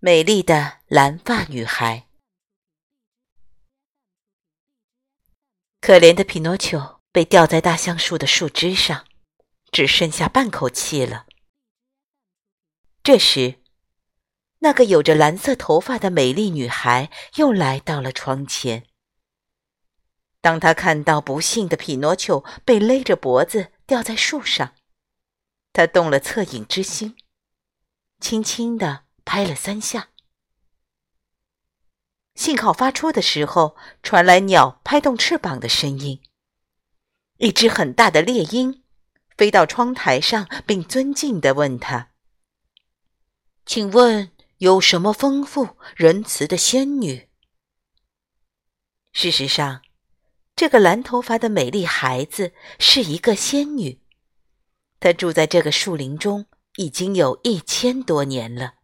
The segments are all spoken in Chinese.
美丽的蓝发女孩，可怜的匹诺丘被吊在大橡树的树枝上，只剩下半口气了。这时，那个有着蓝色头发的美丽女孩又来到了窗前。当她看到不幸的匹诺丘被勒着脖子吊在树上，她动了恻隐之心，轻轻的。拍了三下，信号发出的时候，传来鸟拍动翅膀的声音。一只很大的猎鹰飞到窗台上，并尊敬地问他：“请问有什么丰富仁慈的仙女？”事实上，这个蓝头发的美丽孩子是一个仙女，她住在这个树林中已经有一千多年了。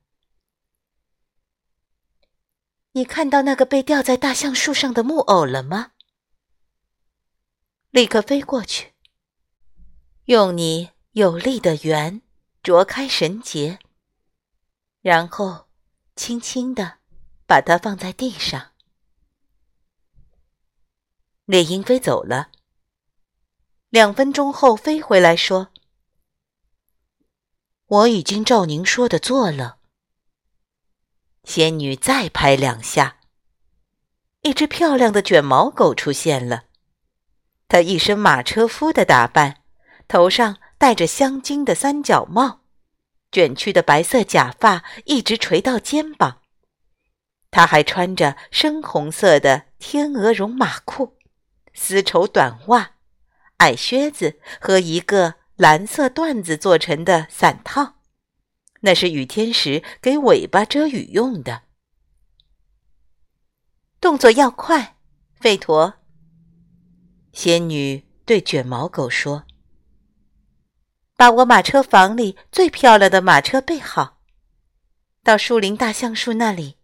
你看到那个被吊在大橡树上的木偶了吗？立刻飞过去，用你有力的圆啄开绳结，然后轻轻的把它放在地上。猎鹰飞走了，两分钟后飞回来说：“我已经照您说的做了。”仙女再拍两下，一只漂亮的卷毛狗出现了。它一身马车夫的打扮，头上戴着镶金的三角帽，卷曲的白色假发一直垂到肩膀。它还穿着深红色的天鹅绒马裤、丝绸短袜、矮靴子和一个蓝色缎子做成的伞套。那是雨天时给尾巴遮雨用的。动作要快，费陀。仙女对卷毛狗说：“把我马车房里最漂亮的马车备好，到树林大橡树那里，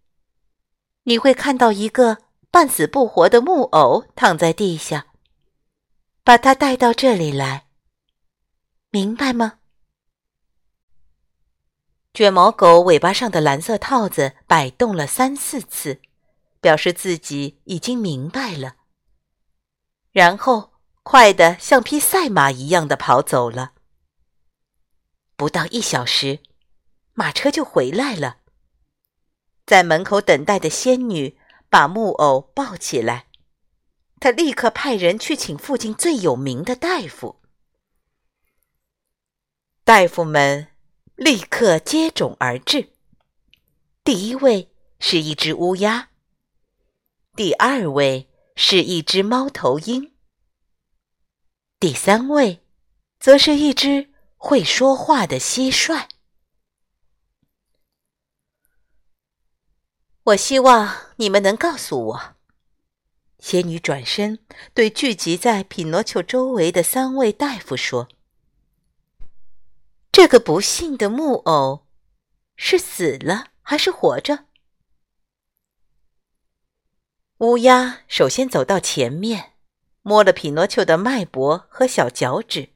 你会看到一个半死不活的木偶躺在地下。把它带到这里来，明白吗？”卷毛狗尾巴上的蓝色套子摆动了三四次，表示自己已经明白了。然后，快的像匹赛马一样的跑走了。不到一小时，马车就回来了。在门口等待的仙女把木偶抱起来，她立刻派人去请附近最有名的大夫。大夫们。立刻接踵而至。第一位是一只乌鸦，第二位是一只猫头鹰，第三位则是一只会说话的蟋蟀。我希望你们能告诉我，仙女转身对聚集在匹诺丘周围的三位大夫说。这个不幸的木偶是死了还是活着？乌鸦首先走到前面，摸了匹诺丘的脉搏和小脚趾，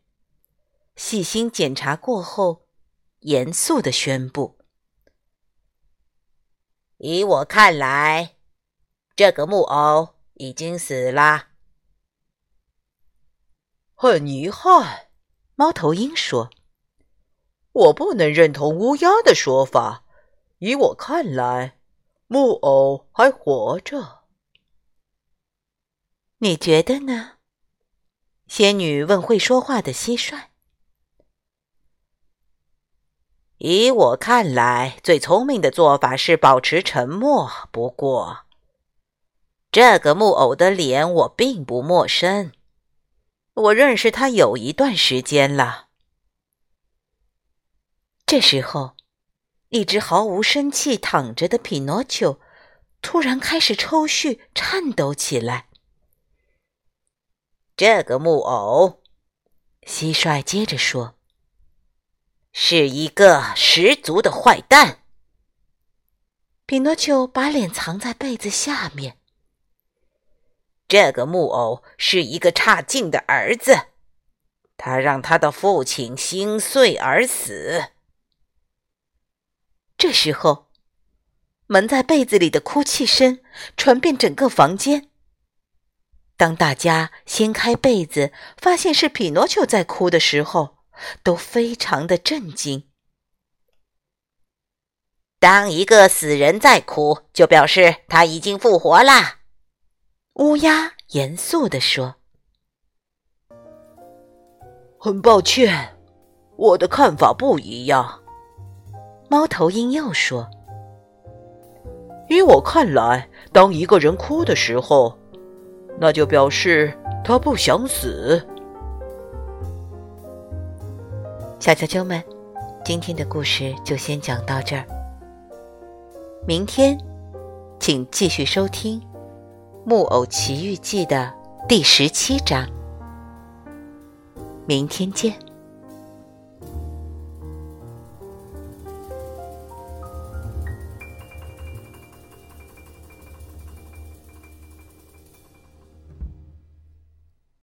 细心检查过后，严肃的宣布：“以我看来，这个木偶已经死了。”很遗憾，猫头鹰说。我不能认同乌鸦的说法。以我看来，木偶还活着。你觉得呢？仙女问会说话的蟋蟀。以我看来，最聪明的做法是保持沉默。不过，这个木偶的脸我并不陌生，我认识他有一段时间了。这时候，一只毫无生气躺着的匹诺丘突然开始抽搐、颤抖起来。这个木偶，蟋蟀接着说：“是一个十足的坏蛋。”匹诺丘把脸藏在被子下面。这个木偶是一个差劲的儿子，他让他的父亲心碎而死。这时候，蒙在被子里的哭泣声传遍整个房间。当大家掀开被子，发现是匹诺丘在哭的时候，都非常的震惊。当一个死人在哭，就表示他已经复活啦。乌鸦严肃地说：“很抱歉，我的看法不一样。”猫头鹰又说：“依我看来，当一个人哭的时候，那就表示他不想死。”小啾啾们，今天的故事就先讲到这儿。明天，请继续收听。《木偶奇遇记》的第十七章，明天见。